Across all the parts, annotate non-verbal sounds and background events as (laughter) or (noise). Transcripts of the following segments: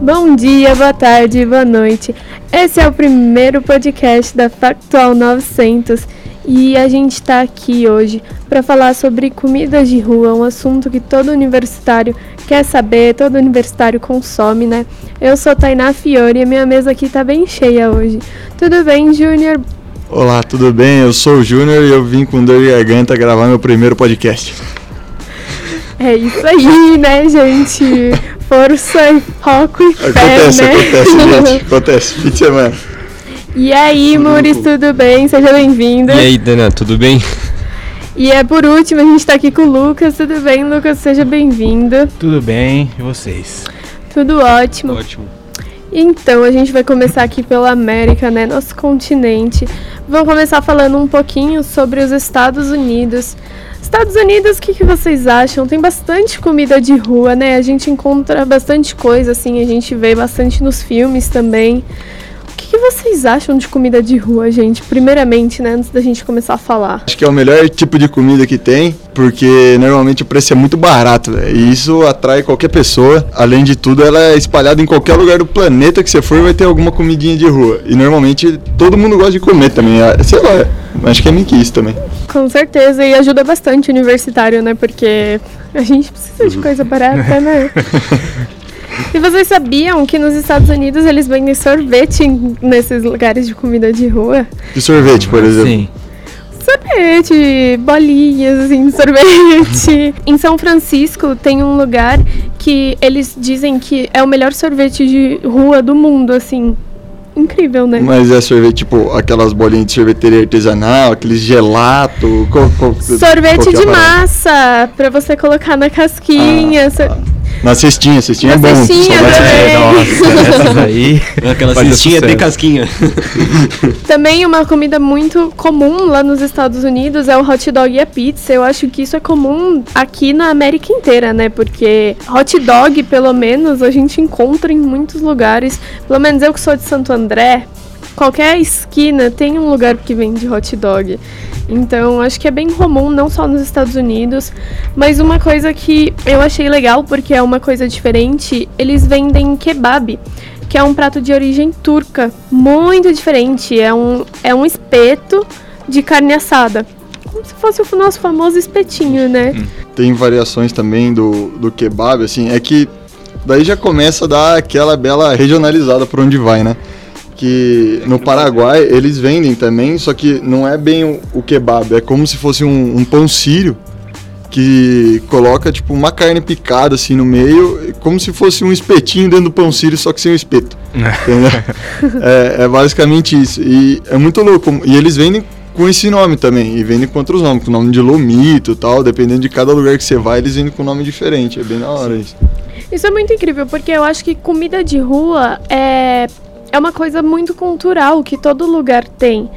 Bom dia, boa tarde, boa noite. Esse é o primeiro podcast da Factual 900 e a gente está aqui hoje para falar sobre comidas de rua, um assunto que todo universitário quer saber, todo universitário consome, né? Eu sou Tainá Fiore e a minha mesa aqui está bem cheia hoje. Tudo bem, Júnior? Olá, tudo bem? Eu sou o Júnior e eu vim com dor de garganta gravar meu primeiro podcast. É isso aí, né, gente? Força, e foco e fé, Acontece, né? acontece, gente. (laughs) Acontece, fim de semana. E aí, Muris, tudo bem? Seja bem-vindo. E aí, Dana, tudo bem? E é por último, a gente tá aqui com o Lucas. Tudo bem, Lucas? Seja bem-vindo. Tudo bem, e vocês? Tudo ótimo. Ótimo. Então, a gente vai começar aqui pela América, né? Nosso continente. Vamos começar falando um pouquinho sobre os Estados Unidos. Estados Unidos, o que, que vocês acham? Tem bastante comida de rua, né? A gente encontra bastante coisa, assim, a gente vê bastante nos filmes também. O que, vocês acham de comida de rua, gente? Primeiramente, né? Antes da gente começar a falar. Acho que é o melhor tipo de comida que tem, porque normalmente o preço é muito barato, velho. E isso atrai qualquer pessoa. Além de tudo, ela é espalhada em qualquer lugar do planeta que você for, vai ter alguma comidinha de rua. E normalmente todo mundo gosta de comer também. Ah, Sei lá, acho que é meio que isso também. Com certeza, e ajuda bastante o universitário, né? Porque a gente precisa de coisa barata, né? (laughs) E vocês sabiam que nos Estados Unidos eles vendem sorvete em- nesses lugares de comida de rua? De sorvete, por exemplo. Sim. Sorvete, bolinhas, assim, de sorvete. (laughs) em São Francisco tem um lugar que eles dizem que é o melhor sorvete de rua do mundo, assim. Incrível, né? Mas é sorvete, tipo, aquelas bolinhas de sorveteria artesanal, aqueles gelato. co- co- Sorvete de parada. massa pra você colocar na casquinha. Ah, Sor- tá. Na cestinha, cestinha Na é bom. cestinha Nossa, essas aí. (laughs) Aquela cestinha de casquinha. (laughs) Também uma comida muito comum lá nos Estados Unidos é o hot dog e a pizza. Eu acho que isso é comum aqui na América inteira, né? Porque hot dog, pelo menos, a gente encontra em muitos lugares. Pelo menos eu que sou de Santo André, qualquer esquina tem um lugar que vende hot dog. Então, acho que é bem comum, não só nos Estados Unidos, mas uma coisa que eu achei legal, porque é uma coisa diferente, eles vendem kebab, que é um prato de origem turca, muito diferente. É um, é um espeto de carne assada. Como se fosse o nosso famoso espetinho, né? Tem variações também do, do kebab, assim, é que daí já começa a dar aquela bela regionalizada por onde vai, né? Que no Paraguai eles vendem também, só que não é bem o, o kebab, é como se fosse um, um pão sírio que coloca tipo uma carne picada assim no meio, como se fosse um espetinho dentro do pão sírio, só que sem o espeto. Entendeu? (laughs) é, é basicamente isso. E é muito louco. E eles vendem com esse nome também. E vendem com outros nomes, com o nome de lomito e tal. Dependendo de cada lugar que você vai, eles vendem com nome diferente. É bem da hora isso. Isso é muito incrível, porque eu acho que comida de rua é, é uma coisa muito cultural que todo lugar tem.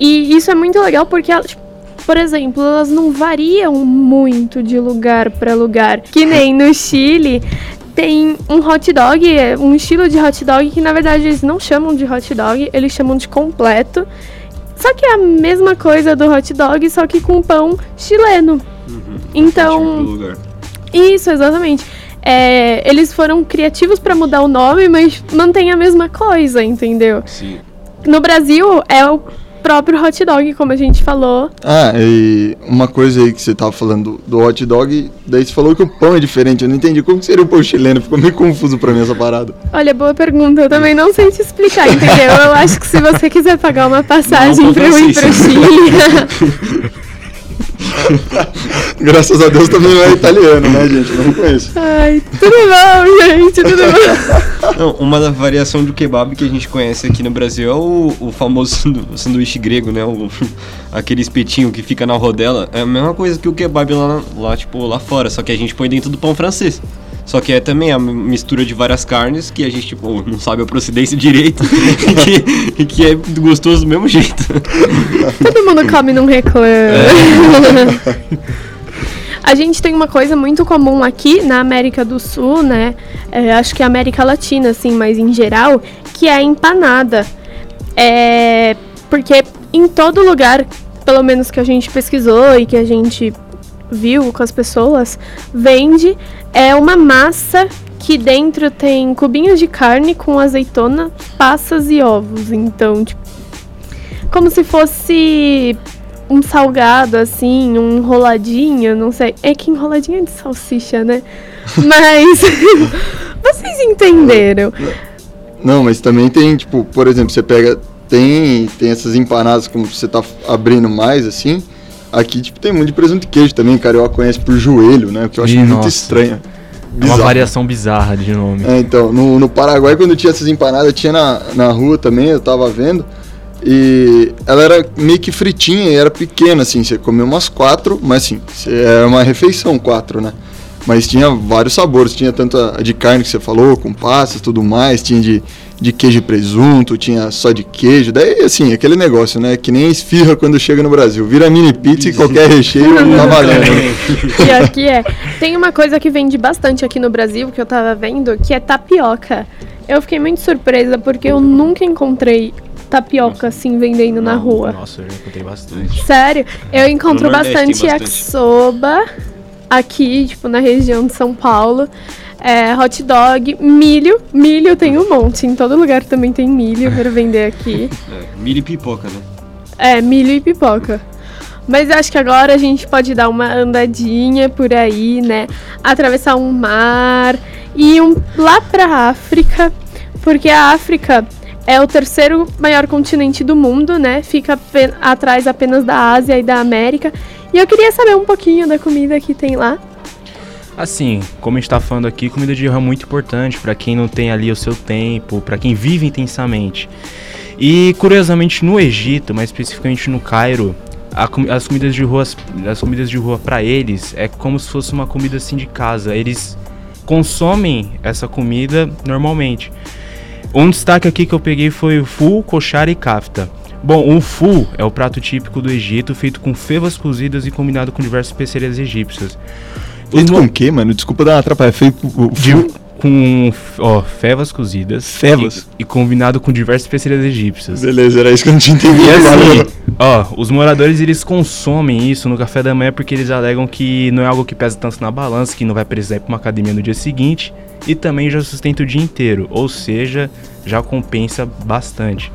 E isso é muito legal porque, ela- tipo, por exemplo, elas não variam muito de lugar para lugar. Que nem no Chile tem um hot dog, é um estilo de hot dog que na verdade eles não chamam de hot dog, eles chamam de completo. Só que é a mesma coisa do hot dog, só que com pão chileno. Então, isso, exatamente. É, eles foram criativos pra mudar o nome, mas mantém a mesma coisa, entendeu? Sim. No Brasil é o próprio hot dog, como a gente falou. Ah, e uma coisa aí que você tava falando do, hot dog, daí você falou que o pão é diferente. Eu não entendi como que seria o pão chileno. Ficou meio confuso pra mim essa parada. Olha, boa pergunta. Eu também não sei te explicar, entendeu? Eu acho que se você quiser pagar uma passagem Não, pra eu ir pro. Chile. (laughs) (laughs) Graças a Deus também não é italiano, né, gente? Eu não conheço. Ai, tudo bom, gente, tudo bom. (laughs) Não, uma da variação do kebab que a gente conhece aqui no Brasil é o, o famoso sandu- sanduíche grego, né? O, (laughs) aquele espetinho que fica na rodela. É a mesma coisa que o kebab lá, lá, tipo, lá fora, só que a gente põe dentro do pão francês. Só que é também a mistura de várias carnes que a gente, tipo, não sabe a procedência (laughs) direito e, que, e que é gostoso do mesmo jeito. (laughs) Todo mundo come e não reclama. A gente tem uma coisa muito comum aqui na América do Sul, né? É, acho que é América Latina, assim, mas em geral, que é a empanada. É, porque em todo lugar, pelo menos que a gente pesquisou e que a gente viu com as pessoas, vende é uma massa que dentro tem cubinhos de carne com azeitona, passas e ovos. Então, tipo, como se fosse um salgado assim, um enroladinho, não sei. É que enroladinho é de salsicha, né? (laughs) Mas (laughs) vocês entenderam. Não, mas também tem, tipo, por exemplo, você pega. Tem, tem essas empanadas como você tá abrindo mais, assim. Aqui, tipo, tem muito de presunto e queijo também. Carioca conhece por joelho, né? O que eu acho Ih, muito nossa. estranho. É uma variação bizarra de nome. É, então, no, no Paraguai, quando tinha essas empanadas, tinha na, na rua também, eu tava vendo. E ela era meio que fritinha e era pequena, assim. Você comia umas quatro, mas assim, era uma refeição quatro, né? Mas tinha vários sabores. Tinha tanto a de carne que você falou, com passas e tudo mais. Tinha de, de queijo e presunto, tinha só de queijo. Daí, assim, aquele negócio, né? Que nem esfirra quando chega no Brasil. Vira mini pizza e qualquer recheio tá (laughs) valendo. Pior que é. Tem uma coisa que vende bastante aqui no Brasil, que eu tava vendo, que é tapioca. Eu fiquei muito surpresa, porque eu nunca encontrei tapioca assim vendendo na rua. Nossa, eu já encontrei bastante. Sério, eu encontro bastante bastante. yakisoba aqui, tipo, na região de São Paulo. É, hot dog, milho. Milho tem um monte. Em todo lugar também tem milho para vender aqui. (laughs) É, milho e pipoca, né? É, milho e pipoca. Mas eu acho que agora a gente pode dar uma andadinha por aí, né? Atravessar um mar e um, lá pra África, porque a África é o terceiro maior continente do mundo, né? Fica atrás apenas da Ásia e da América. E eu queria saber um pouquinho da comida que tem lá. Assim, como a gente tá falando aqui, comida de rua é muito importante pra quem não tem ali o seu tempo, pra quem vive intensamente. E curiosamente no Egito, mais especificamente no Cairo, as comidas de rua, as comidas de rua para eles é como se fosse uma comida assim de casa. Eles consomem essa comida normalmente. Um destaque aqui que eu peguei foi o fu, koshari e kafta. Bom, o fu é o prato típico do Egito, feito com fevas cozidas e combinado com diversas especiarias egípcias. Feito com o quê, mano? Desculpa dar uma atrapalhada. Feito com... de- com ó, fevas cozidas Fevas? E, e combinado com diversas especiarias egípcias. Beleza, era isso que eu não tinha entendido. Assim, ó, os moradores eles consomem isso no café da manhã porque eles alegam que não é algo que pesa tanto na balança, que não vai precisar ir pra uma academia no dia seguinte e também já sustenta o dia inteiro, ou seja, já compensa bastante.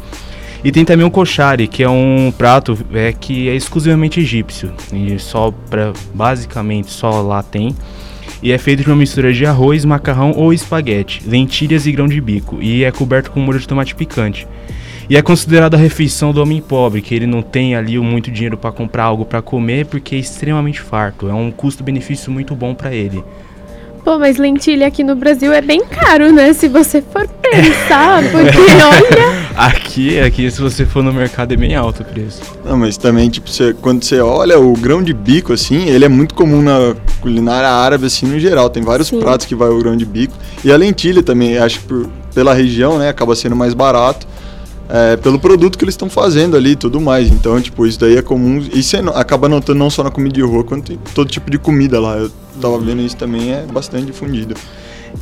E tem também o koshari, que é um prato é, que é exclusivamente egípcio, e só pra, basicamente só lá tem. E é feito de uma mistura de arroz, macarrão ou espaguete, lentilhas e grão de bico, e é coberto com molho de tomate picante. E é considerado a refeição do homem pobre, que ele não tem ali muito dinheiro para comprar algo para comer porque é extremamente farto. É um custo-benefício muito bom para ele. Pô, mas lentilha aqui no Brasil é bem caro, né? Se você for pensar, (laughs) porque olha. Aqui, aqui se você for no mercado é bem alto o preço. Não, mas também, tipo, você- quando você olha o grão de bico, assim, ele é muito comum na culinária árabe, assim, no geral. Tem vários Sim. pratos que vai o grão de bico. E a lentilha também, acho que por- pela região, né, acaba sendo mais barato. é, pelo produto que eles estão fazendo ali e tudo mais. Então, tipo, isso daí é comum. E você acaba notando não só na comida de rua, quanto em todo tipo de comida lá. Eu tava vendo isso também, é bastante difundido.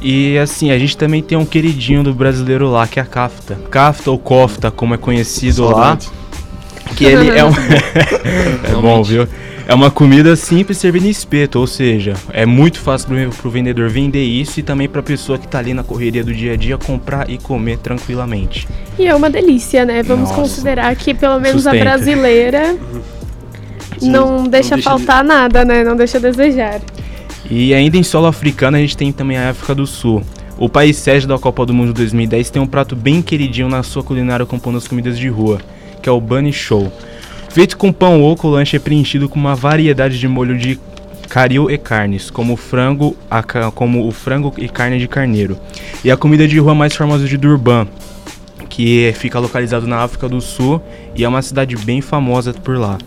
E assim, a gente também tem um queridinho do brasileiro lá, que é a kafta. Kafta ou kofta, como é conhecido lá. Que ele é um. (laughs) é bom, viu? É uma comida simples servida em espeto, ou seja, é muito fácil pro, pro vendedor vender isso e também pra pessoa que tá ali na correria do dia a dia comprar e comer tranquilamente. E é uma delícia, né? Vamos Nossa. considerar que pelo menos a Sustenta. brasileira (laughs) Sim, não deixa deixa faltar nada, né? Não deixa a desejar. E ainda em solo africano a gente tem também a África do Sul. O país sede da Copa do Mundo 2010 tem um prato bem queridinho na sua culinária compondo as comidas de rua, que é o Bunny Show. Feito com pão oco, o lanche é preenchido com uma variedade de molho de caril e carnes, como frango, a como o frango e carne de carneiro. E a comida de rua mais famosa de Durban, que fica localizado na África do Sul e é uma cidade bem famosa por lá.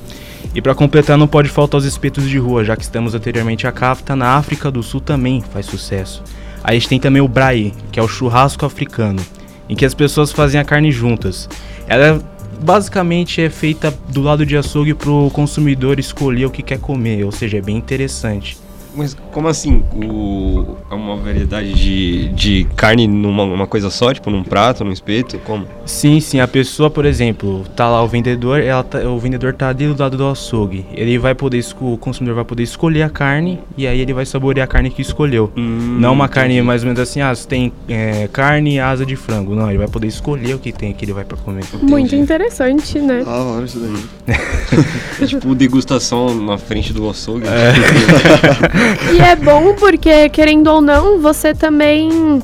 E para completar, não pode faltar os espetos de rua, já que estamos anteriormente a kafta, na África do Sul também faz sucesso. A gente tem também o braai, que é o churrasco africano, em que as pessoas fazem a carne juntas. Ela basicamente é feita do lado de açougue para o consumidor escolher o que quer comer, ou seja, é bem interessante. Mas como assim? O, é uma variedade de, de carne numa uma coisa só, tipo num prato, num espeto? Como? Sim, sim. A pessoa, por exemplo, tá lá o vendedor, ela tá- o vendedor tá ali do lado do açougue. Ele vai poder, o consumidor vai poder escolher a carne e aí ele vai saborear a carne que escolheu. Hum, Não uma carne mais ou menos assim, ah, você tem é, carne e asa de frango. Não, ele vai poder escolher o que tem que ele vai pra comer. Muito interessante, né? Ah, olha isso daí. É (laughs) tipo degustação na frente do açougue. (laughs) E é bom porque, querendo ou não, você também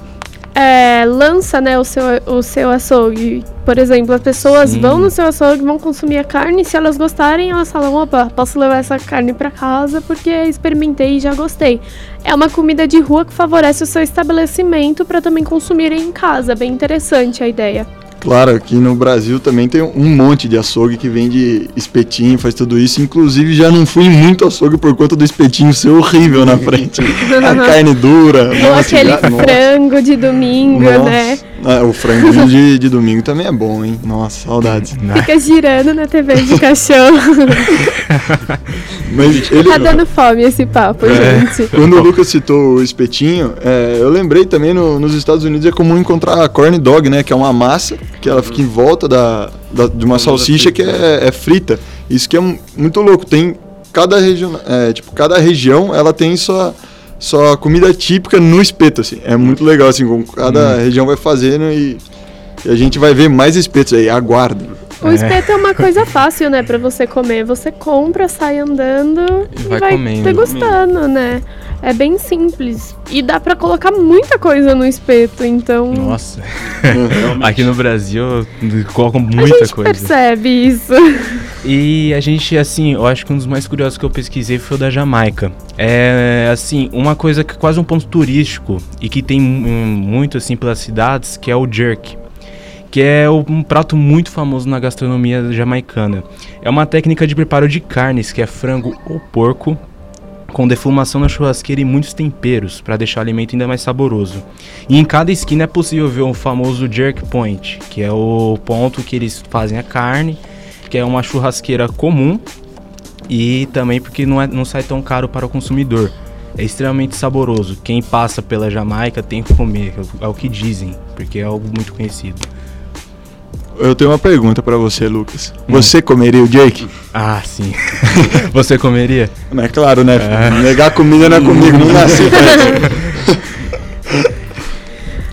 é, lança né, o, seu, o seu açougue. Por exemplo, as pessoas Sim. vão no seu açougue, vão consumir a carne, se elas gostarem, elas falam, opa, posso levar essa carne pra casa porque experimentei e já gostei. É uma comida de rua que favorece o seu estabelecimento para também consumirem em casa. Bem interessante a ideia. Claro, aqui no Brasil também tem um monte de açougue que vende espetinho, faz tudo isso. Inclusive, já não fui muito açougue por conta do espetinho ser horrível na frente. (laughs) A carne dura. Nossa, aquele já- nossa. frango de domingo, Nossa. né? Ah, o franguinho de, de domingo também é bom, hein? Nossa, saudades. Fica girando na TV de cachorro. (laughs) Mas ele, tá dando fome esse papo, É. gente. quando o Lucas citou o espetinho, é, eu lembrei também no- nos Estados Unidos é comum encontrar a corn dog, né? Que é uma massa que ela fica em volta da, da- de uma salsicha que é, é frita. Isso que é mu- muito louco. Tem cada região, é, tipo, cada região ela tem sua sua comida típica no espeto, assim. É muito legal, assim, como cada região vai fazendo e, e a gente vai ver mais espetos aí. Aguardem. O espeto é uma (laughs) coisa fácil, né, pra você comer. Você compra, sai andando E e vai vai, comendo. degustando, né? É bem simples. E dá pra colocar muita coisa no espeto, então Nossa. Aqui no Brasil colocam a muita gente coisa. percebe isso. E a gente, assim, eu acho que um dos mais curiosos que eu pesquisei foi o da Jamaica. É, assim, uma coisa que é quase um ponto turístico e que tem hum, muito, assim, pelas cidades, que é o jerk. Que é um prato muito famoso na gastronomia jamaicana. É uma técnica de preparo de carnes, que é frango ou porco, com defumação na churrasqueira e muitos temperos, para deixar o alimento ainda mais saboroso. E em cada esquina é possível ver o famoso jerk point, que é o ponto que eles fazem a carne que é uma churrasqueira comum e também porque não, é, não sai tão caro para o consumidor. É extremamente saboroso. Quem passa pela Jamaica tem que comer, é o- que dizem, porque é algo muito conhecido. Eu tenho uma pergunta pra você, Lucas. Você comeria o Jake? Ah, sim. (laughs) Você comeria? É claro, né? Negar comida não é comigo, não nasci. (laughs)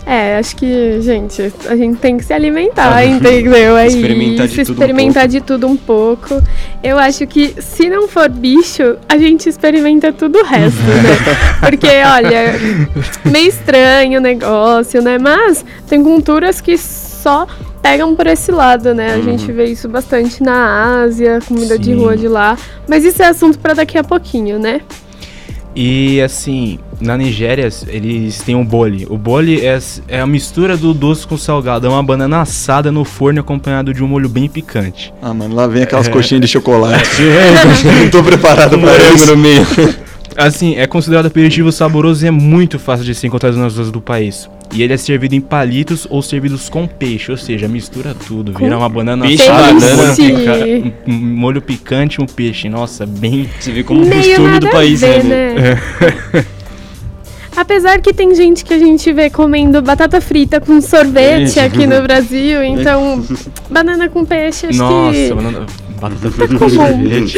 É, acho que, gente, a gente tem que se alimentar, entendeu? É Experimentar de tudo um experimentar de tudo um pouco. Eu acho que se não for bicho, a gente experimenta tudo o resto, né? (laughs) Porque, olha, meio estranho o negócio, né? Mas tem culturas que só pegam por esse lado, né? A gente vê isso bastante na Ásia, comida de Sim. rua de lá. Mas isso é assunto pra daqui a pouquinho, né? E assim, na Nigéria eles têm um bole. O bole é, é a mistura do doce com salgado. É uma banana assada no forno acompanhado de um molho bem picante. Ah, mano, lá vem aquelas coxinhas de chocolate. (laughs) não tô preparado pra Morango isso. no meio. Assim, é considerado aperitivo saboroso e é muito fácil de ser encontrado nas ruas do país. E ele é servido em palitos ou servidos com peixe, ou seja, mistura tudo. Com Vira uma banana peixe, assada, um molho, peixe. pica- um molho picante e um peixe. Nossa, bem. Você vê como o costume do país ver, é, né? (laughs) né? Apesar que tem gente que a gente vê comendo batata frita com sorvete aqui no Brasil, (laughs) então banana com peixe acho Nossa, que banana, batata (laughs) frita com sorvete.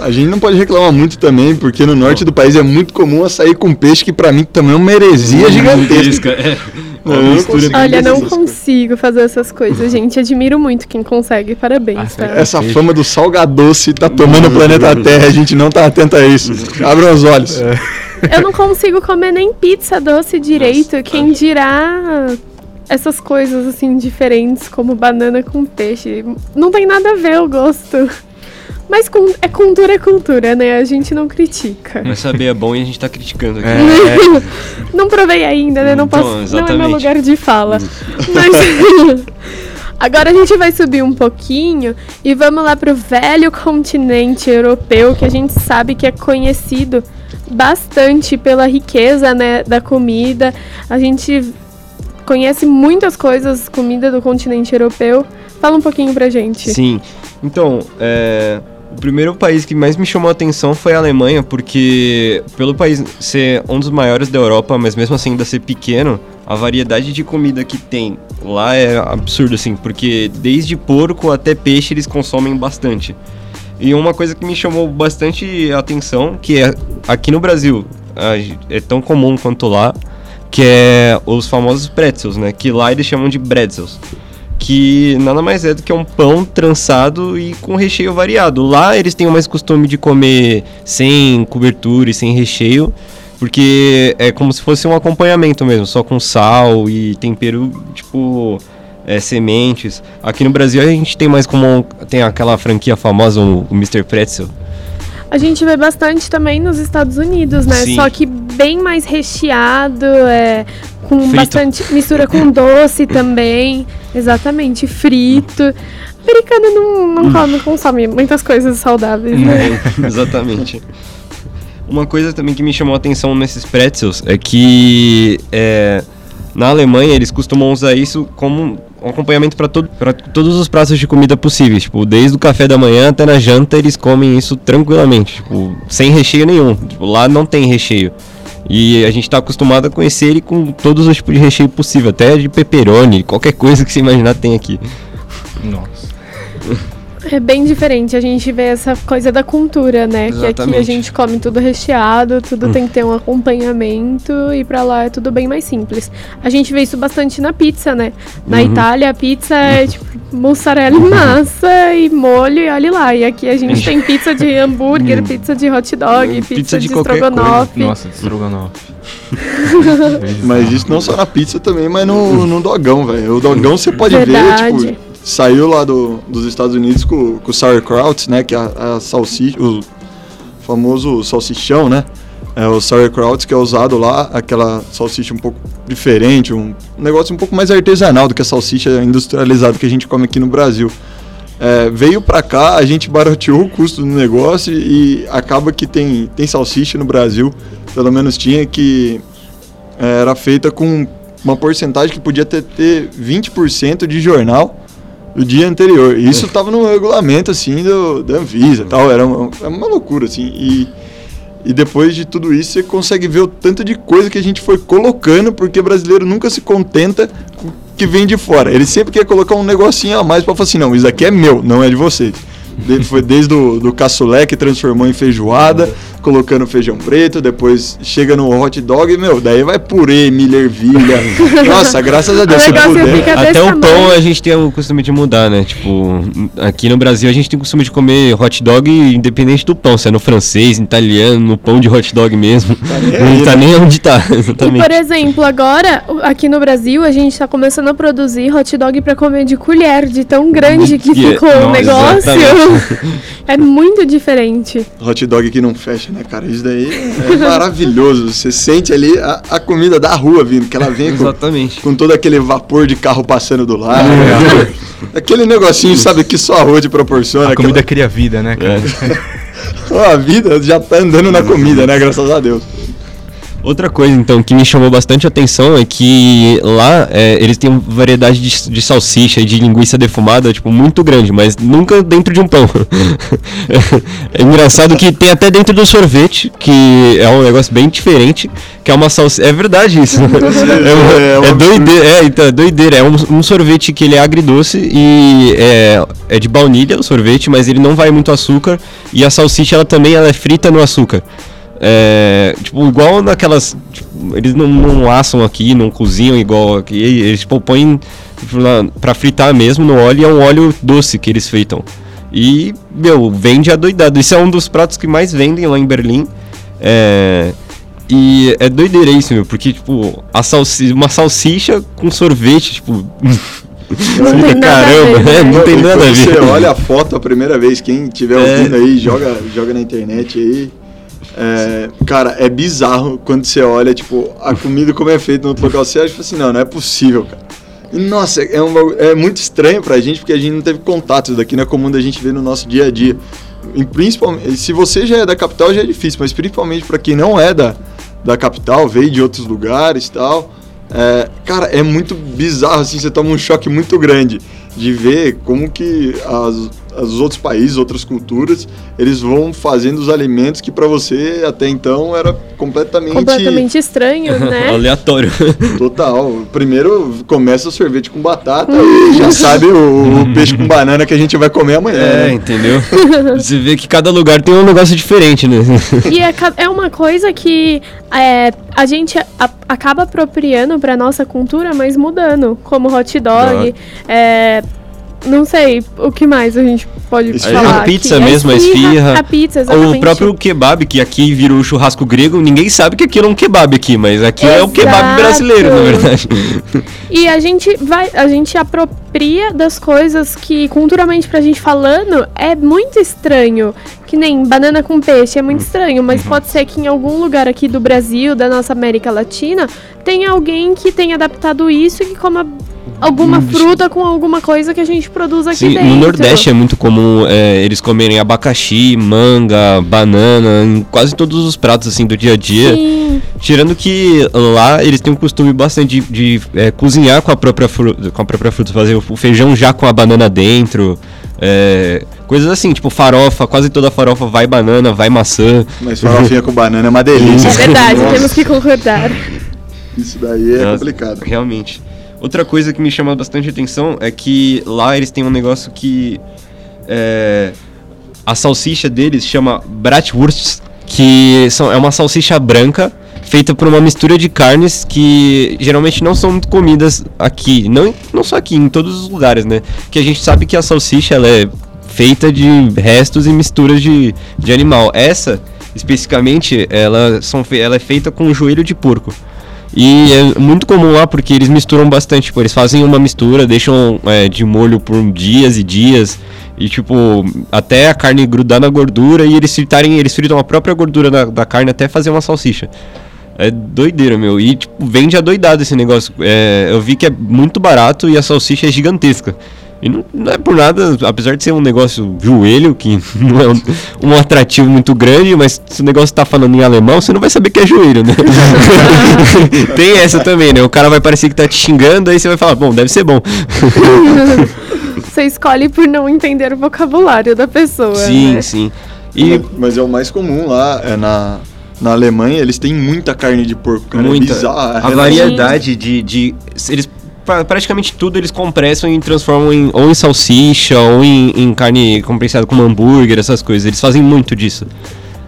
A gente não pode reclamar muito também, porque no norte do país é muito comum açaí com peixe, que pra mim também é uma heresia gigantesca. É. (laughs) Não, mistura consigo. Olha, não consigo fazer essas coisas, (laughs) gente. Admiro muito quem consegue. Parabéns, tá? Essa fama do salgadoce tá tomando o planeta Terra, a gente não tá atento a isso. (laughs) Abram os olhos. Eu não consigo comer nem pizza doce direito. Quem dirá essas coisas assim diferentes, como banana com peixe? Não tem nada a ver o gosto. Mas com- é cultura é cultura, né? A gente não critica. Mas saber é bom e a gente tá criticando aqui. É, (laughs) Não provei ainda, né? Não, Então, posso, não é meu lugar de fala. Mas (laughs) agora a gente vai subir um pouquinho e vamos lá pro velho continente europeu, que a gente sabe que é conhecido bastante pela riqueza, né, da comida. A gente conhece muitas coisas, comida do continente europeu. Fala um pouquinho pra gente. Sim. Então, é, O primeiro país que mais me chamou a atenção foi a Alemanha, porque pelo país ser um dos maiores da Europa, mas mesmo assim ainda ser pequeno, a variedade de comida que tem lá é absurdo, assim, porque desde porco até peixe eles consomem bastante. E uma coisa que me chamou bastante atenção, que é aqui no Brasil, é tão comum quanto lá, que é os famosos pretzels, né? Que lá eles chamam de bretzels. Que nada mais é do que um pão trançado e com recheio variado. Lá eles têm mais costume de comer sem cobertura e sem recheio, porque é como se fosse um acompanhamento mesmo, só com sal e tempero, tipo, é, sementes. Aqui no Brasil a gente tem mais como. Tem aquela franquia famosa, o, o Mr. Pretzel. A gente vê bastante também nos Estados Unidos, né? Sim. Só que bem mais recheado, é, com Frito. bastante mistura com doce também. Exatamente, frito. Americano não, não, come, não consome muitas coisas saudáveis, né? É, (laughs) exatamente. Uma coisa também que me chamou a atenção nesses pretzels é que é, na Alemanha eles costumam usar isso como um acompanhamento para todo, pra todos os pratos de comida possíveis. Tipo, desde o café da manhã até na janta eles comem isso tranquilamente, tipo, sem recheio nenhum. Tipo, lá não tem recheio. E a gente tá acostumado a conhecer ele com todos os tipos de recheio possível, até de pepperoni, qualquer coisa que você imaginar tem aqui. Nossa. É bem diferente, a gente vê essa coisa da cultura, né? Que aqui a Exatamente. gente come tudo recheado, tudo tem que ter um acompanhamento e pra lá é tudo bem mais simples. A gente vê isso bastante na pizza, né? Na Uhum. Itália a pizza é tipo mussarela e massa e molho e olha lá. E aqui a gente tem pizza de hambúrguer, pizza de hot dog, Hum, pizza, pizza de de, estrogonofe. Nossa, de estrogonofe. (laughs) Mas isso não só na pizza também, mas no, no dogão, velho. O dogão você pode ver, Verdade. tipo, saiu lá do, dos Estados Unidos com, com o sauerkraut, né? Que é a, a salsicha, o famoso salsichão, né? É o sauerkraut que é usado lá, aquela salsicha um pouco diferente, um negócio um pouco mais artesanal do que a salsicha industrializada que a gente come aqui no Brasil. É, veio pra cá, a gente barateou o custo do negócio e acaba que tem, tem salsicha no Brasil, pelo menos tinha, que é, era feita com uma porcentagem que podia ter, ter 20% de jornal do dia anterior. E isso estava no regulamento, assim, do, da Anvisa tal. Era uma, era uma loucura, assim. E, e depois de tudo isso, você consegue ver o tanto de coisa que a gente foi colocando, porque brasileiro nunca se contenta com o que vem de fora. Ele sempre quer colocar um negocinho a mais para falar assim, não, isso aqui é meu, não é de vocês. De- Foi desde o do caçulé que transformou em feijoada, colocando feijão preto, depois chega no hot dog, meu, daí vai purê, milho, ervilha. (laughs) Nossa, graças a Deus, desse Até o pão a gente tem o costume de mudar, né? Tipo, aqui no Brasil a gente tem o costume de comer hot dog independente do pão, se é no francês, no italiano, no pão de hot dog mesmo. (laughs) nem não aí, tá né? nem onde tá, (laughs) E, exatamente. por exemplo, agora, aqui no Brasil, a gente tá começando a produzir hot dog pra comer de colher, de tão grande que ficou o negócio. exatamente. É muito diferente. Hot dog que não fecha, né, cara? Isso daí é maravilhoso. Você sente ali a, a comida da rua vindo, que ela vem com, Exatamente. com todo aquele vapor de carro passando do lado. (laughs) Aquele negocinho, sabe, que só a rua te proporciona. A comida aquela- cria vida, né, cara? (laughs) Ó, a vida já tá andando na comida, né? Graças a Deus. Outra coisa, então, que me chamou bastante atenção é que lá é, eles têm uma variedade de, de salsicha e de linguiça defumada, tipo, muito grande, mas nunca dentro de um pão. (laughs) é engraçado que tem até dentro do sorvete, que é um negócio bem diferente, que é uma salsicha... É verdade isso. (laughs) é, uma- É um é doideira, é, então, é doideira. É um, um sorvete que ele é agridoce e é, é de baunilha o sorvete, mas ele não vai muito açúcar, e a salsicha, ela também ela é frita no açúcar. É, tipo, igual naquelas. tipo, eles não, não assam aqui, não cozinham igual aqui. Eles tipo, põem tipo, na- pra fritar mesmo no óleo e é um óleo doce que eles fritam. E, meu, vende adoidado. Isso é um dos pratos que mais vendem lá em Berlim. É, e é doideira isso, meu, porque, tipo, a salsi uma salsicha com sorvete, tipo. Não tem nada a Caramba, ver, é, né? não tem nada a ver. Você olha a foto a primeira vez, quem estiver É. ouvindo aí, joga, joga na internet aí. É, cara, é bizarro quando você olha, tipo, a comida como é feita no outro local. Você acha assim, não, não é possível, cara. Nossa, é, é muito estranho pra gente, porque a gente não teve contato. Daqui não é comum da gente ver no nosso dia a dia. E principalmente, se você já é da capital, já é difícil, mas principalmente pra quem não é da, da capital, veio de outros lugares e tal. É, cara, é muito bizarro, assim, você toma um choque muito grande. De ver como que as, os outros países, outras culturas, eles vão fazendo os alimentos que para você até então era completamente completamente estranho, né? (laughs) Aleatório. Total. Primeiro começa o sorvete com batata, e já sabe o, o, peixe com banana que a gente vai comer amanhã. É, né? entendeu? (laughs) Você vê que cada lugar tem um negócio diferente, né? E é, é uma coisa que é, a gente a, acaba apropriando para nossa cultura, mas mudando, como hot dog, é, não sei, o que mais a gente pode falar? A pizza aqui? mesmo, a esfirra. A pizza, exatamente. O próprio kebab, que aqui virou churrasco grego, ninguém sabe que aquilo é um kebab aqui, mas aqui Exato. é o kebab brasileiro, na verdade. E a gente vai, a gente apropria das coisas que culturalmente pra gente falando é muito estranho. Que nem banana com peixe é muito estranho, mas uhum. pode ser que em algum lugar aqui do Brasil, da nossa América Latina, tenha alguém que tenha adaptado isso e que coma alguma hum, fruta com alguma coisa que a gente produz aqui Sim, dentro. No Nordeste é muito comum é, eles comerem abacaxi, manga, banana, em quase todos os pratos assim do dia a dia. Sim. Tirando que lá eles têm um costume bastante de, de é, cozinhar com a própria fruta, com a própria fruta, fazer o feijão já com a banana dentro. É, coisas assim, tipo farofa, quase toda farofa vai banana, vai maçã. Mas farofinha com banana é uma delícia. É verdade, temos que concordar. Isso daí é Nossa, complicado. Realmente. Outra coisa que me chama bastante atenção é que lá eles têm um negócio que. É, a salsicha deles chama Bratwurst, que são, é uma salsicha branca feita por uma mistura de carnes que geralmente não são muito comidas aqui. Não, não só aqui, em todos os lugares, né? Que a gente sabe que a salsicha ela é feita de restos e misturas de, de animal. Essa, especificamente, ela, são, ela é feita com joelho de porco. E é muito comum lá porque eles misturam bastante. Tipo, eles fazem uma mistura, deixam é, de molho por dias e dias. E tipo, até a carne grudar na gordura e eles fritarem, eles fritam a própria gordura da, da carne até fazer uma salsicha. É doideira, meu. E, tipo, vende adoidado esse negócio. É, eu vi que é muito barato e a salsicha é gigantesca. E não, não, é por nada, apesar de ser um negócio joelho, que (laughs) não é um, um atrativo muito grande, mas se o negócio tá falando em alemão, você não vai saber que é joelho, né? (laughs) Tem essa também, né? O cara vai parecer que tá te xingando, aí você vai falar, bom, deve ser bom. (laughs) você escolhe por não entender o vocabulário da pessoa. Sim, né? sim. E... Mas é o mais comum lá, é na, na Alemanha, eles têm muita carne de porco, cara. É muita. É bizarra. A variedade de, de. Eles praticamente tudo eles compressam e transformam em, ou em salsicha ou em, em carne compressada como hambúrguer, essas coisas. Eles fazem muito disso.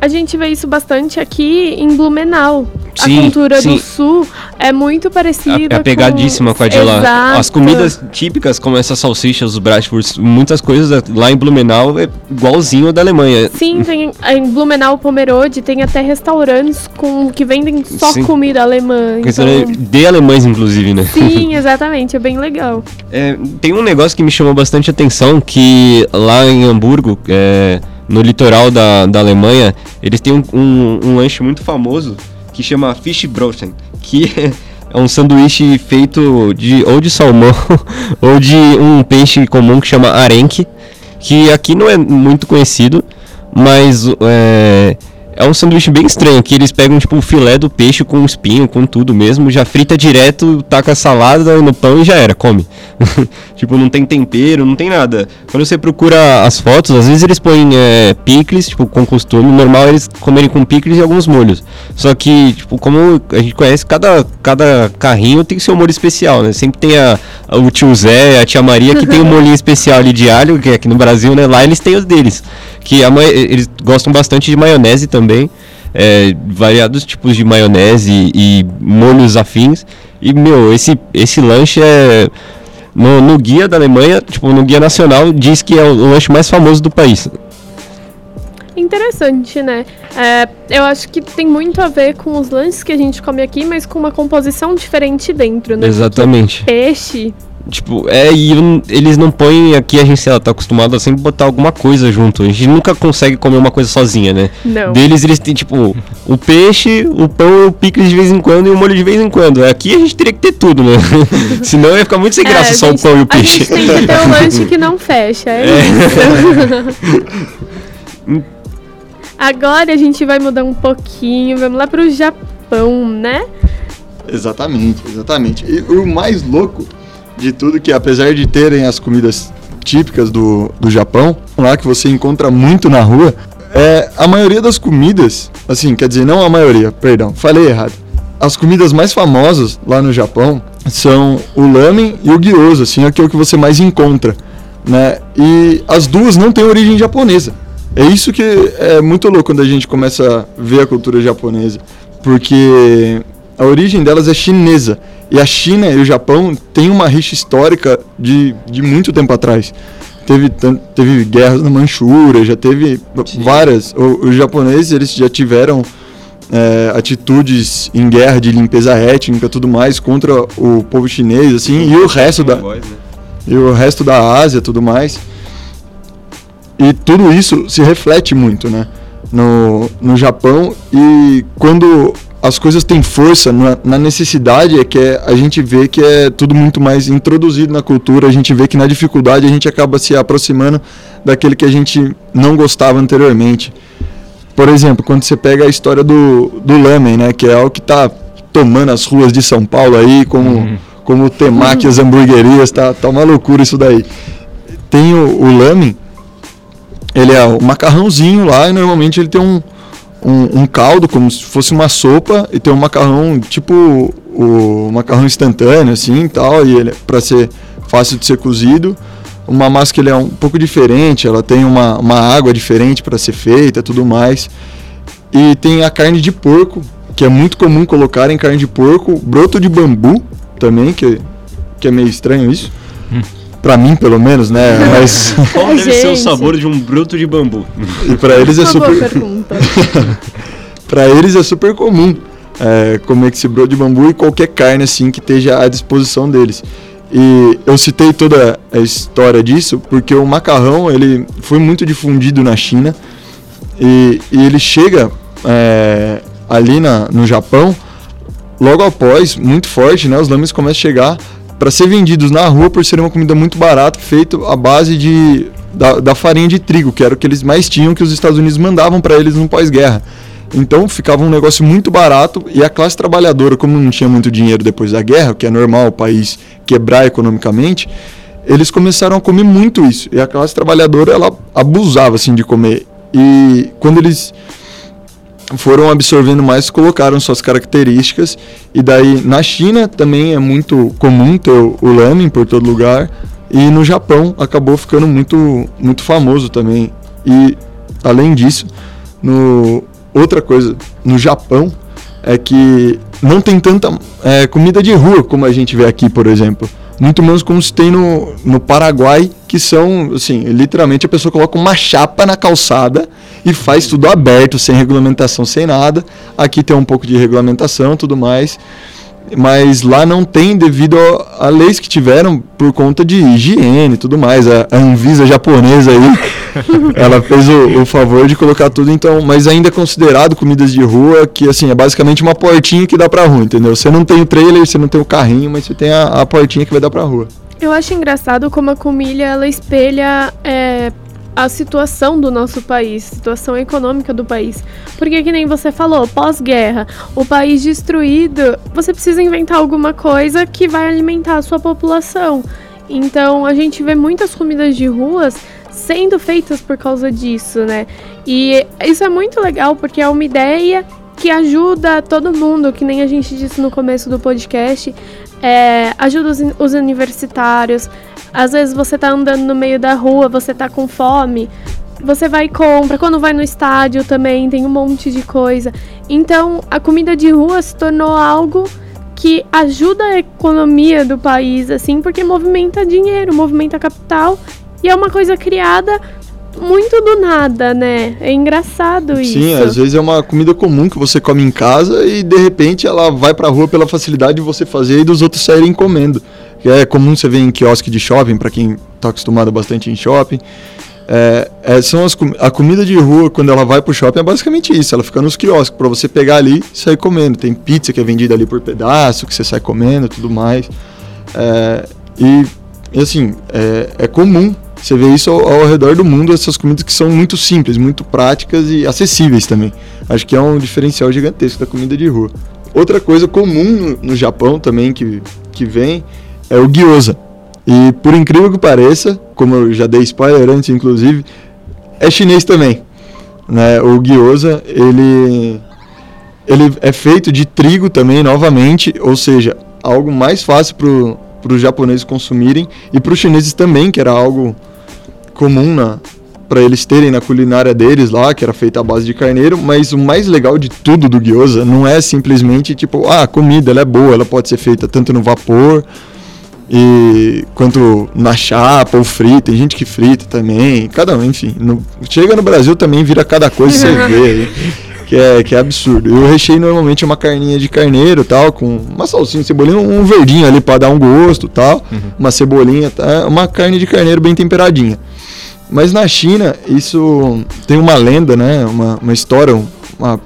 A gente vê isso bastante aqui em Blumenau. Sim, a cultura sim. do sul é muito parecida. É, é pegadíssima com, com a de lá. Exato. As comidas típicas, como essas salsichas, os bratwurst, muitas coisas lá em Blumenau é igualzinho da Alemanha. Sim, tem em Blumenau, Pomerode, tem até restaurantes com que vendem só sim. comida alemã. Então... De alemães, inclusive, né? Sim, (laughs) exatamente, é bem legal. É, tem um negócio que me chamou bastante atenção, que lá em Hamburgo, é, no litoral da, da Alemanha, eles têm um, um, um lanche muito famoso que chama Fischbroten, que (laughs) é um sanduíche feito de ou de salmão (laughs) ou de um peixe comum que chama arenque, que aqui não é muito conhecido, mas é, é um sanduíche bem estranho, que eles pegam tipo o filé do peixe com espinho, com tudo mesmo, já frita direto, taca salada no pão e já era, come. (laughs) tipo, não tem tempero, não tem nada. Quando você procura as fotos, às vezes eles põem é, picles, tipo, com costume, normal eles comerem com picles e alguns molhos. Só que, tipo, como a gente conhece, cada, cada carrinho tem seu molho especial, né? Sempre tem a, a o tio Zé, a tia Maria que tem um (laughs) molhinho especial ali de alho, que é aqui no Brasil, né? Lá eles têm os deles que a, eles gostam bastante de maionese também. É, variados tipos de maionese e, e molhos afins. E, meu, esse, esse lanche é. No, no, guia da Alemanha, tipo, no guia nacional, diz que é o, lanche mais famoso do país. Interessante, né? É, eu acho que tem muito a ver com os lanches que a gente come aqui, mas com uma composição diferente dentro, né? Exatamente. Porque peixe Tipo, é, e eles não põem aqui, a gente, sei lá, tá acostumado a sempre botar alguma coisa junto. A gente nunca consegue comer uma coisa sozinha, né? Não. Deles, eles têm, tipo, o peixe, o pão, o picles de vez em quando e o molho de vez em quando. Aqui a gente teria que ter tudo, né? (laughs) Senão ia ficar muito sem é, graça é, só gente, o pão e o peixe. A gente tem que ter um (laughs) lanche que não fecha, é, é. isso. (laughs) Agora a gente vai mudar um pouquinho, vamos lá pro Japão, né? Exatamente, exatamente. E o mais louco de tudo que apesar de terem as comidas típicas do, do Japão, lá que você encontra muito na rua, é, a maioria das comidas, assim, quer dizer, não a maioria, perdão, falei errado. As comidas mais famosas lá no Japão são o lamen e o gyoza, assim, é o que você mais encontra, né? E as duas não têm origem japonesa. É isso que é muito louco quando a gente começa a ver a cultura japonesa, porque a origem delas é chinesa. E a China e o Japão têm uma rixa histórica de, de muito tempo atrás. Teve, teve guerras na Manchúria, já teve Sim. várias. O, os japoneses eles já tiveram é, atitudes em guerra de limpeza étnica tudo mais contra o povo chinês, assim, e o resto da. Né? E o resto da Ásia tudo mais. E tudo isso se reflete muito, né? No, no Japão. E quando as coisas têm força na, na, necessidade é que é, a gente vê que é tudo muito mais introduzido na cultura, a gente vê que na dificuldade a gente acaba se aproximando daquele que a gente não gostava anteriormente. Por exemplo, quando você pega a história do, do lamen, né, que é algo que está tomando as ruas de São Paulo aí, como, uhum. como o temaki, as hamburguerias, tá, tá uma loucura isso daí. Tem o, o lamen, ele é o macarrãozinho lá e normalmente ele tem um, um, um, caldo como se fosse uma sopa e tem um macarrão tipo o, macarrão instantâneo assim tal e ele para ser fácil de ser cozido. Uma massa que ele é um pouco diferente ela tem uma, uma água diferente para ser feita tudo mais. E tem a carne de porco que é muito comum colocar em carne de porco. Broto de bambu também que que é meio estranho isso Pra mim, pelo menos, né? (laughs) Mas. Qual deve ser o sabor de um broto de bambu? E pra eles é super. (laughs) (laughs) pra eles é super comum é, comer esse broto de bambu e qualquer carne assim que esteja à disposição deles. E eu citei toda a história disso porque o macarrão ele foi muito difundido na China e, e ele chega é, ali na, no Japão logo após, muito forte, né? Os lames começam a chegar para ser vendidos na rua por ser uma comida muito barata, feito à base de, da, da, farinha de trigo, que era o que eles mais tinham, que os Estados Unidos mandavam para eles no pós-guerra. Então ficava um negócio muito barato e a classe trabalhadora, como não tinha muito dinheiro depois da guerra, que é normal o país quebrar economicamente, eles começaram a comer muito isso. E a classe trabalhadora ela abusava assim de comer. E quando eles foram absorvendo mais, colocaram suas características. E daí na China também é muito comum ter o, o lamen por todo lugar. E no Japão acabou ficando muito, muito famoso também. E além disso, no, outra coisa, no Japão é que não tem tanta é, comida de rua como a gente vê aqui, por exemplo. Muito menos como se tem no, no Paraguai, que são, assim, literalmente a pessoa coloca uma chapa na calçada e faz tudo aberto, sem regulamentação, sem nada. Aqui tem um pouco de regulamentação tudo mais. Mas lá não tem devido a, leis que tiveram por conta de higiene e tudo mais. A, a Anvisa japonesa aí, (laughs) ela fez o, o, favor de colocar tudo, então, mas ainda é considerado comidas de rua, que assim, é basicamente uma portinha que dá pra rua, entendeu? Você não tem o trailer, você não tem o carrinho, mas você tem a, a portinha que vai dar pra rua. Eu acho engraçado como a comida ela espelha é, a situação do nosso país, situação econômica do país. Porque que nem você falou, pós-guerra, o país destruído, você precisa inventar alguma coisa que vai alimentar a sua população. Então a gente vê muitas comidas de ruas sendo feitas por causa disso, né? E isso é muito legal porque é uma ideia que ajuda todo mundo, que nem a gente disse no começo do podcast, é, ajuda os, os universitários, às vezes você tá andando no meio da rua, você tá com fome, você vai e compra. Quando vai no estádio também tem um monte de coisa. Então, a comida de rua se tornou algo que ajuda a economia do país, assim, porque movimenta dinheiro, movimenta capital. E é uma coisa criada muito do nada, né? É engraçado isso. Sim, às vezes é uma comida comum que você come em casa e de repente ela vai pra rua pela facilidade de você fazer e dos outros saírem comendo que é comum você ver em quiosque de shopping, para quem está acostumado bastante em shopping. É, é, são as, a comida de rua, quando ela vai pro shopping, é basicamente isso. Ela fica nos quiosques para você pegar ali e sair comendo. Tem pizza que é vendida ali por pedaço, que você sai comendo tudo mais. É, e, e, assim, é, é, comum você ver isso ao, ao, redor do mundo, essas comidas que são muito simples, muito práticas e acessíveis também. Acho que é um diferencial gigantesco da comida de rua. Outra coisa comum no, no Japão também que, que vem é o gyoza. E por incrível que pareça, como eu já dei spoiler antes, inclusive, é chinês também. Né? O gyoza, ele, ele é feito de trigo também, novamente, ou seja, algo mais fácil para os japoneses consumirem e para os chineses também, que era algo comum na, para eles terem na culinária deles lá, que era feita à base de carneiro, mas o mais legal de tudo do gyoza não é simplesmente tipo, ah, a comida ela é boa, ela pode ser feita tanto no vapor e quanto na chapa ou frita, tem gente que frita também, cada um, enfim. No, chega no Brasil também vira cada coisa que você (laughs) vê. Que é, que é absurdo. E o recheio normalmente é uma carninha de carneiro tal, com uma salsinha, cebolinha, um verdinho ali para dar um gosto tal, uhum. uma cebolinha, tá, uma carne de carneiro bem temperadinha. Mas na China, isso tem uma lenda, né? Uma, uma história, uma,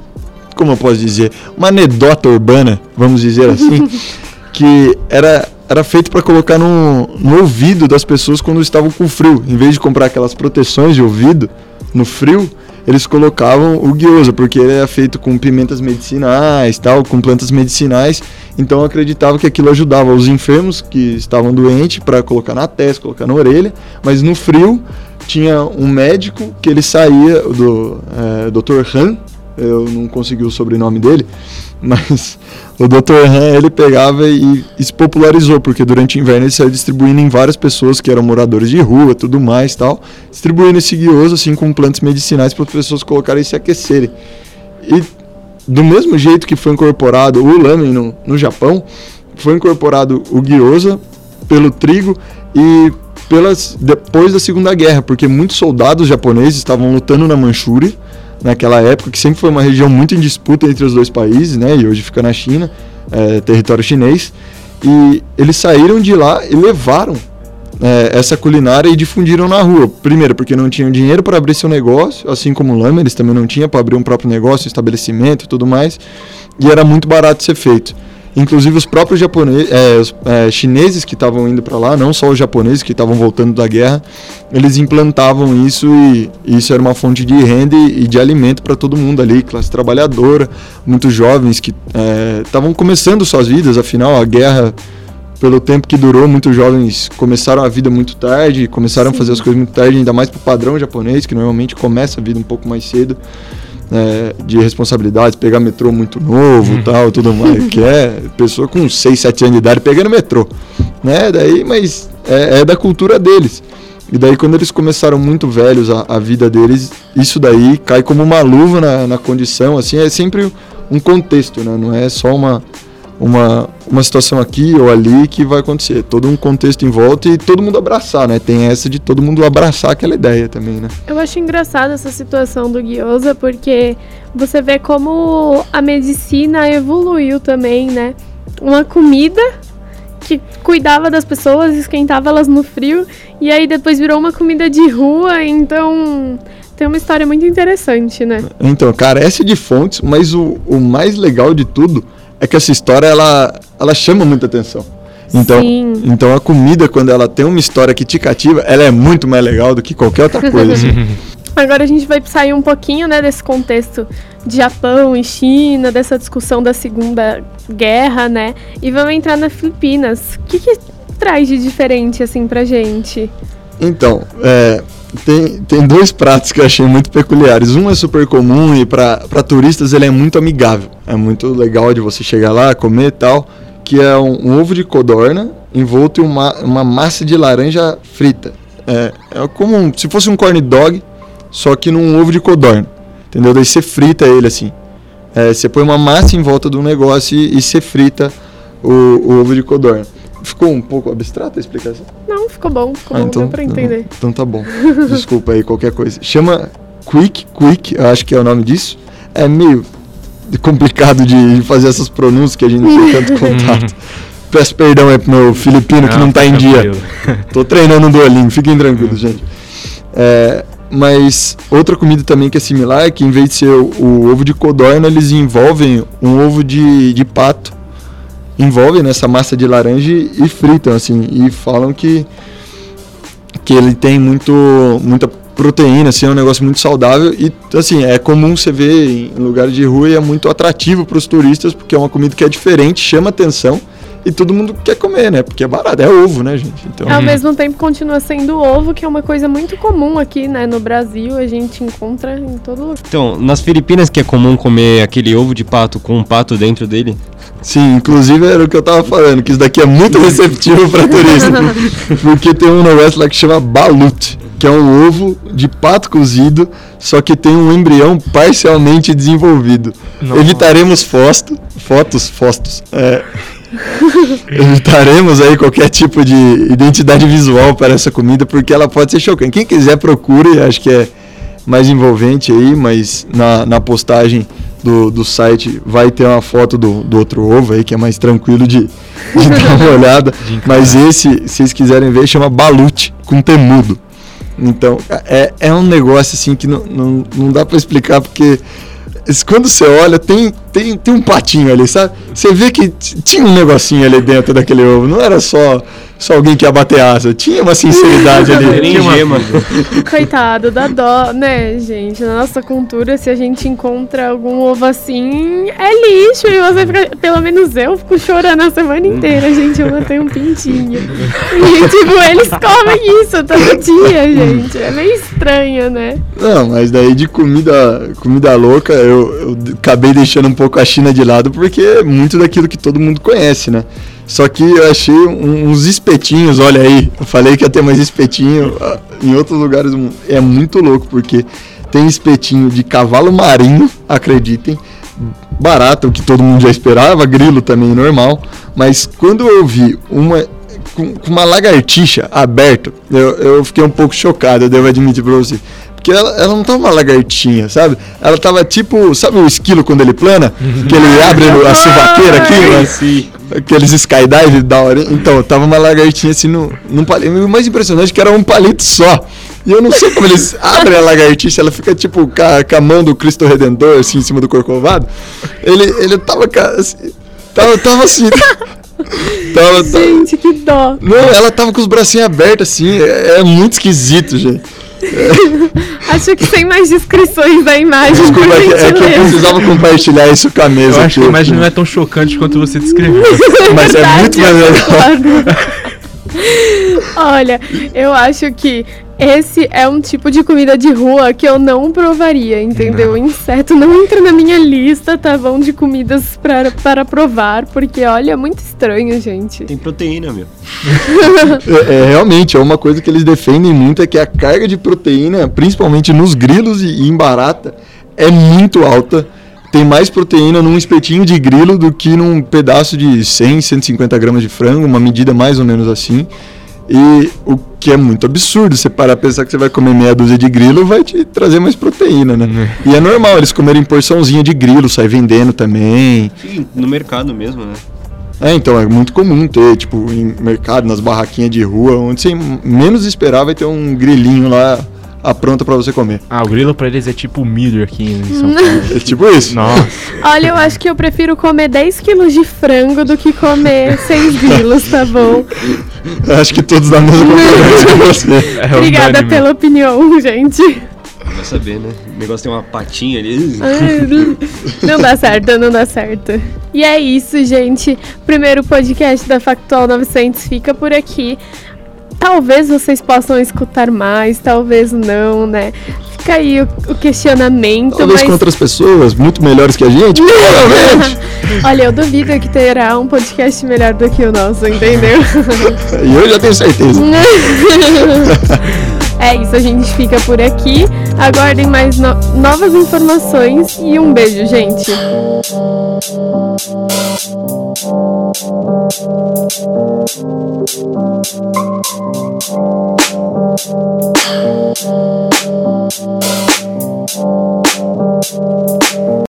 como eu posso dizer? Uma anedota urbana, vamos dizer assim, (laughs) que era, era feito para colocar no, no ouvido das pessoas quando estavam com frio. Em vez de comprar aquelas proteções de ouvido no frio, eles colocavam o gyoza, porque ele era feito com pimentas medicinais, tal, com plantas medicinais. Então acreditava que aquilo ajudava os enfermos que estavam doentes para colocar na testa, colocar na orelha, mas no frio tinha um médico que ele saía, do é, Dr. Han, eu não consegui o sobrenome dele, mas o Dr. Han ele pegava e, e se popularizou, porque durante o inverno ele saiu distribuindo em várias pessoas que eram moradores de rua, tudo mais tal, distribuindo esse guioso assim com plantas medicinais para as pessoas colocarem e se aquecerem. E do mesmo jeito que foi incorporado o lamen no, no Japão, foi incorporado o gyoza pelo trigo e pelas, depois da Segunda Guerra, porque muitos soldados japoneses estavam lutando na Manchúria, naquela época, que sempre foi uma região muito em disputa entre os dois países, né, e hoje fica na China, é, território chinês, e eles saíram de lá e levaram é, essa culinária e difundiram na rua. Primeiro, porque não tinham dinheiro para abrir seu negócio, assim como o Lama, eles também não tinham para abrir um próprio negócio, um estabelecimento e tudo mais, e era muito barato ser feito. Inclusive os próprios japoneses, é, é, chineses que estavam indo para lá, não só os japoneses que estavam voltando da guerra, eles implantavam isso e, isso era uma fonte de renda e, de alimento para todo mundo ali, classe trabalhadora, muitos jovens que estavam é, começando suas vidas, afinal a guerra pelo tempo que durou, muitos jovens começaram a vida muito tarde, começaram Sim. a fazer as coisas muito tarde, ainda mais para o padrão japonês, que normalmente começa a vida um pouco mais cedo é, de responsabilidades, pegar metrô muito novo uhum. tal, tudo mais, que é pessoa com 6, 7 anos de idade pegando metrô, né? Daí, mas é, é da cultura deles. E daí quando eles começaram muito velhos a, a vida deles, isso daí cai como uma luva na, na condição, assim, é sempre um contexto, né? Não é só uma uma, uma situação aqui ou ali que vai acontecer. Todo um contexto em volta e todo mundo abraçar, né? Tem essa de todo mundo abraçar aquela ideia também, né? Eu acho engraçada essa situação do gyoza porque você vê como a medicina evoluiu também, né? Uma comida que cuidava das pessoas, esquentava elas no frio e aí depois virou uma comida de rua, então tem uma história muito interessante, né? Então, carece de fontes, mas o, o mais legal de tudo é que essa história ela, ela chama muita atenção. Então, Sim. então a comida, quando ela tem uma história que te cativa, ela é muito mais legal do que qualquer outra (laughs) coisa. assim. Agora a gente vai sair um pouquinho né, desse contexto de Japão e China, dessa discussão da Segunda Guerra, né? E vamos entrar nas Filipinas. O que, que traz de diferente, assim, pra gente? Então, é, tem, tem dois pratos que eu achei muito peculiares. Um é super comum e para turistas ele é muito amigável. É muito legal de você chegar lá, comer e tal. Que é um, um ovo de codorna envolto em uma, uma massa de laranja frita. É, é como um, se fosse um corn dog, só que num ovo de codorna. Entendeu? Daí você frita ele assim. É, você põe uma massa em volta do negócio e, e você frita o, o ovo de codorna. Ficou um pouco abstrata a explicação? Não, ficou bom, ficou ah, bom, então, deu pra entender. Então tá bom. Desculpa aí qualquer coisa. Chama Quick, Quick, acho que é o nome disso. É meio complicado de fazer essas pronúncias que a gente não tem tanto (laughs) contato. Peço perdão aí pro meu filipino não, que não tá em dia. (laughs) Tô treinando no Duolingo, fiquem tranquilos, gente. É, mas outra comida também que é similar é que em vez de ser o, o ovo de codorna, eles envolvem um ovo de, de pato envolvem nessa massa de laranja e fritam assim e falam que que ele tem muito muita proteína, assim, é um negócio muito saudável e assim, é comum você ver em lugares de rua e é muito atrativo para os turistas porque é uma comida que é diferente, chama atenção e todo mundo quer comer, né? Porque é barato, é ovo, né, gente? Então, Ao mesmo tempo continua sendo ovo, que é uma coisa muito comum aqui, né? No Brasil, a gente encontra em todo lugar. Então, nas Filipinas que é comum comer aquele ovo de pato com um pato dentro dele. Sim, inclusive era o que eu tava falando, que isso daqui é muito receptivo para turista. (laughs) porque tem um negócio lá que chama balut, que é um ovo de pato cozido, só que tem um embrião parcialmente desenvolvido. Nossa. Evitaremos fosto, fotos, fostos. É, (laughs) evitaremos aí qualquer tipo de identidade visual para essa comida, porque ela pode ser chocante. Quem quiser procure, acho que é mais envolvente aí, mas na, na postagem do, do site vai ter uma foto do, do outro ovo aí, que é mais tranquilo de, de (laughs) dar uma (laughs) olhada. Mas esse, se vocês quiserem ver, chama balute, com temudo. Então, é, é um negócio assim que não, não, não dá para explicar, porque quando você olha, tem, tem, tem um patinho ali, sabe? Você vê que tinha um negocinho ali dentro daquele ovo, não era só, só alguém que ia bater asa, tinha uma sinceridade ali. (laughs) Tinha uma- gema. (laughs) Coitado, dá dó, né, gente? Na nossa cultura, se a gente encontra algum ovo assim, é lixo. E você fica, pelo menos eu, fico chorando a semana inteira, gente. Eu matei um pintinho. E, tipo, eles comem isso todo dia, gente. É meio estranho, né? Não, mas daí de comida, comida louca, eu, eu acabei deixando um pouco a China de lado, porque é muito daquilo que todo mundo conhece, né? Só que eu achei uns espetinhos, olha aí, eu falei que ia ter mais espetinho, ah, em outros lugares um- é muito louco, porque tem espetinho de cavalo marinho, acreditem, barato, o que todo mundo já esperava, grilo também normal, mas quando eu vi uma com, com uma lagartixa aberta, eu, eu fiquei um pouco chocado, eu devo admitir pra você. Porque ela, ela não tava uma lagartinha, sabe? Ela tava tipo, sabe o esquilo quando ele plana? que ele abre a suvaqueira aqui, né? Sim. Aqueles skydive da hora. Então, tava uma lagartinha assim no, num palito. O mais impressionante é que era um palito só. E eu não sei como eles (laughs) abrem a lagartixa, ela fica tipo com a, com a mão do Cristo Redentor, assim, em cima do corcovado. Ele, ele tava, assim, tava, tava assim. (laughs) tava, tava, Gente, que dó. não, ela tava com os bracinhos abertos assim, é, é muito esquisito, gente. (laughs) Acho que sem mais descrições da imagem, Desculpa, é que, é que eu precisava compartilhar isso com a mesa. Eu acho que a imagem não é tão chocante quanto você descreveu. (laughs) Mas é Verdade, muito mais (laughs) legal. Olha, eu acho que esse é um tipo de comida de rua que eu não provaria, entendeu? Inseto não entra na minha lista, tá bom, de comidas para, para provar, porque olha, é muito estranho, gente. Tem proteína, meu. (laughs) É, é, realmente, é uma coisa que eles defendem muito, é que a carga de proteína, principalmente nos grilos e, e em barata, é muito alta. Tem mais proteína num espetinho de grilo do que num pedaço de 100, 150 gramas de frango, uma medida mais ou menos assim. E o que é muito absurdo, você parar pra pensar que você vai comer meia dúzia de grilo, vai te trazer mais proteína, né? E é normal eles comerem porçãozinha de grilo, sai vendendo também. Sim, no mercado mesmo, né? É, então é muito comum ter, tipo, em mercado, nas barraquinhas de rua, onde você menos esperar vai ter um grilinho lá à pronta pra você comer. Ah, o grilo pra eles é tipo milho aqui em São Paulo. (laughs) É tipo isso. Nossa, Olha, eu acho que eu prefiro comer 10 quilos de frango do que comer 6 grilos, tá bom? Acho que todos da mesma concordância com você. é Obrigada unânime. pela opinião, gente. Vai saber, né? O negócio tem uma patinha ali. Ai, Não dá certo, não dá certo. E é isso, gente. Primeiro podcast da Factual 900 fica por aqui. Talvez vocês possam escutar mais, talvez não, né? Fica aí o, o questionamento, Talvez mas com outras pessoas muito melhores que a gente, provavelmente. (laughs) olha, eu duvido que terá um podcast melhor do que o nosso, entendeu? (laughs) E eu já tenho certeza. (laughs) é isso, a gente fica por aqui. Aguardem mais no- novas informações e um beijo, gente.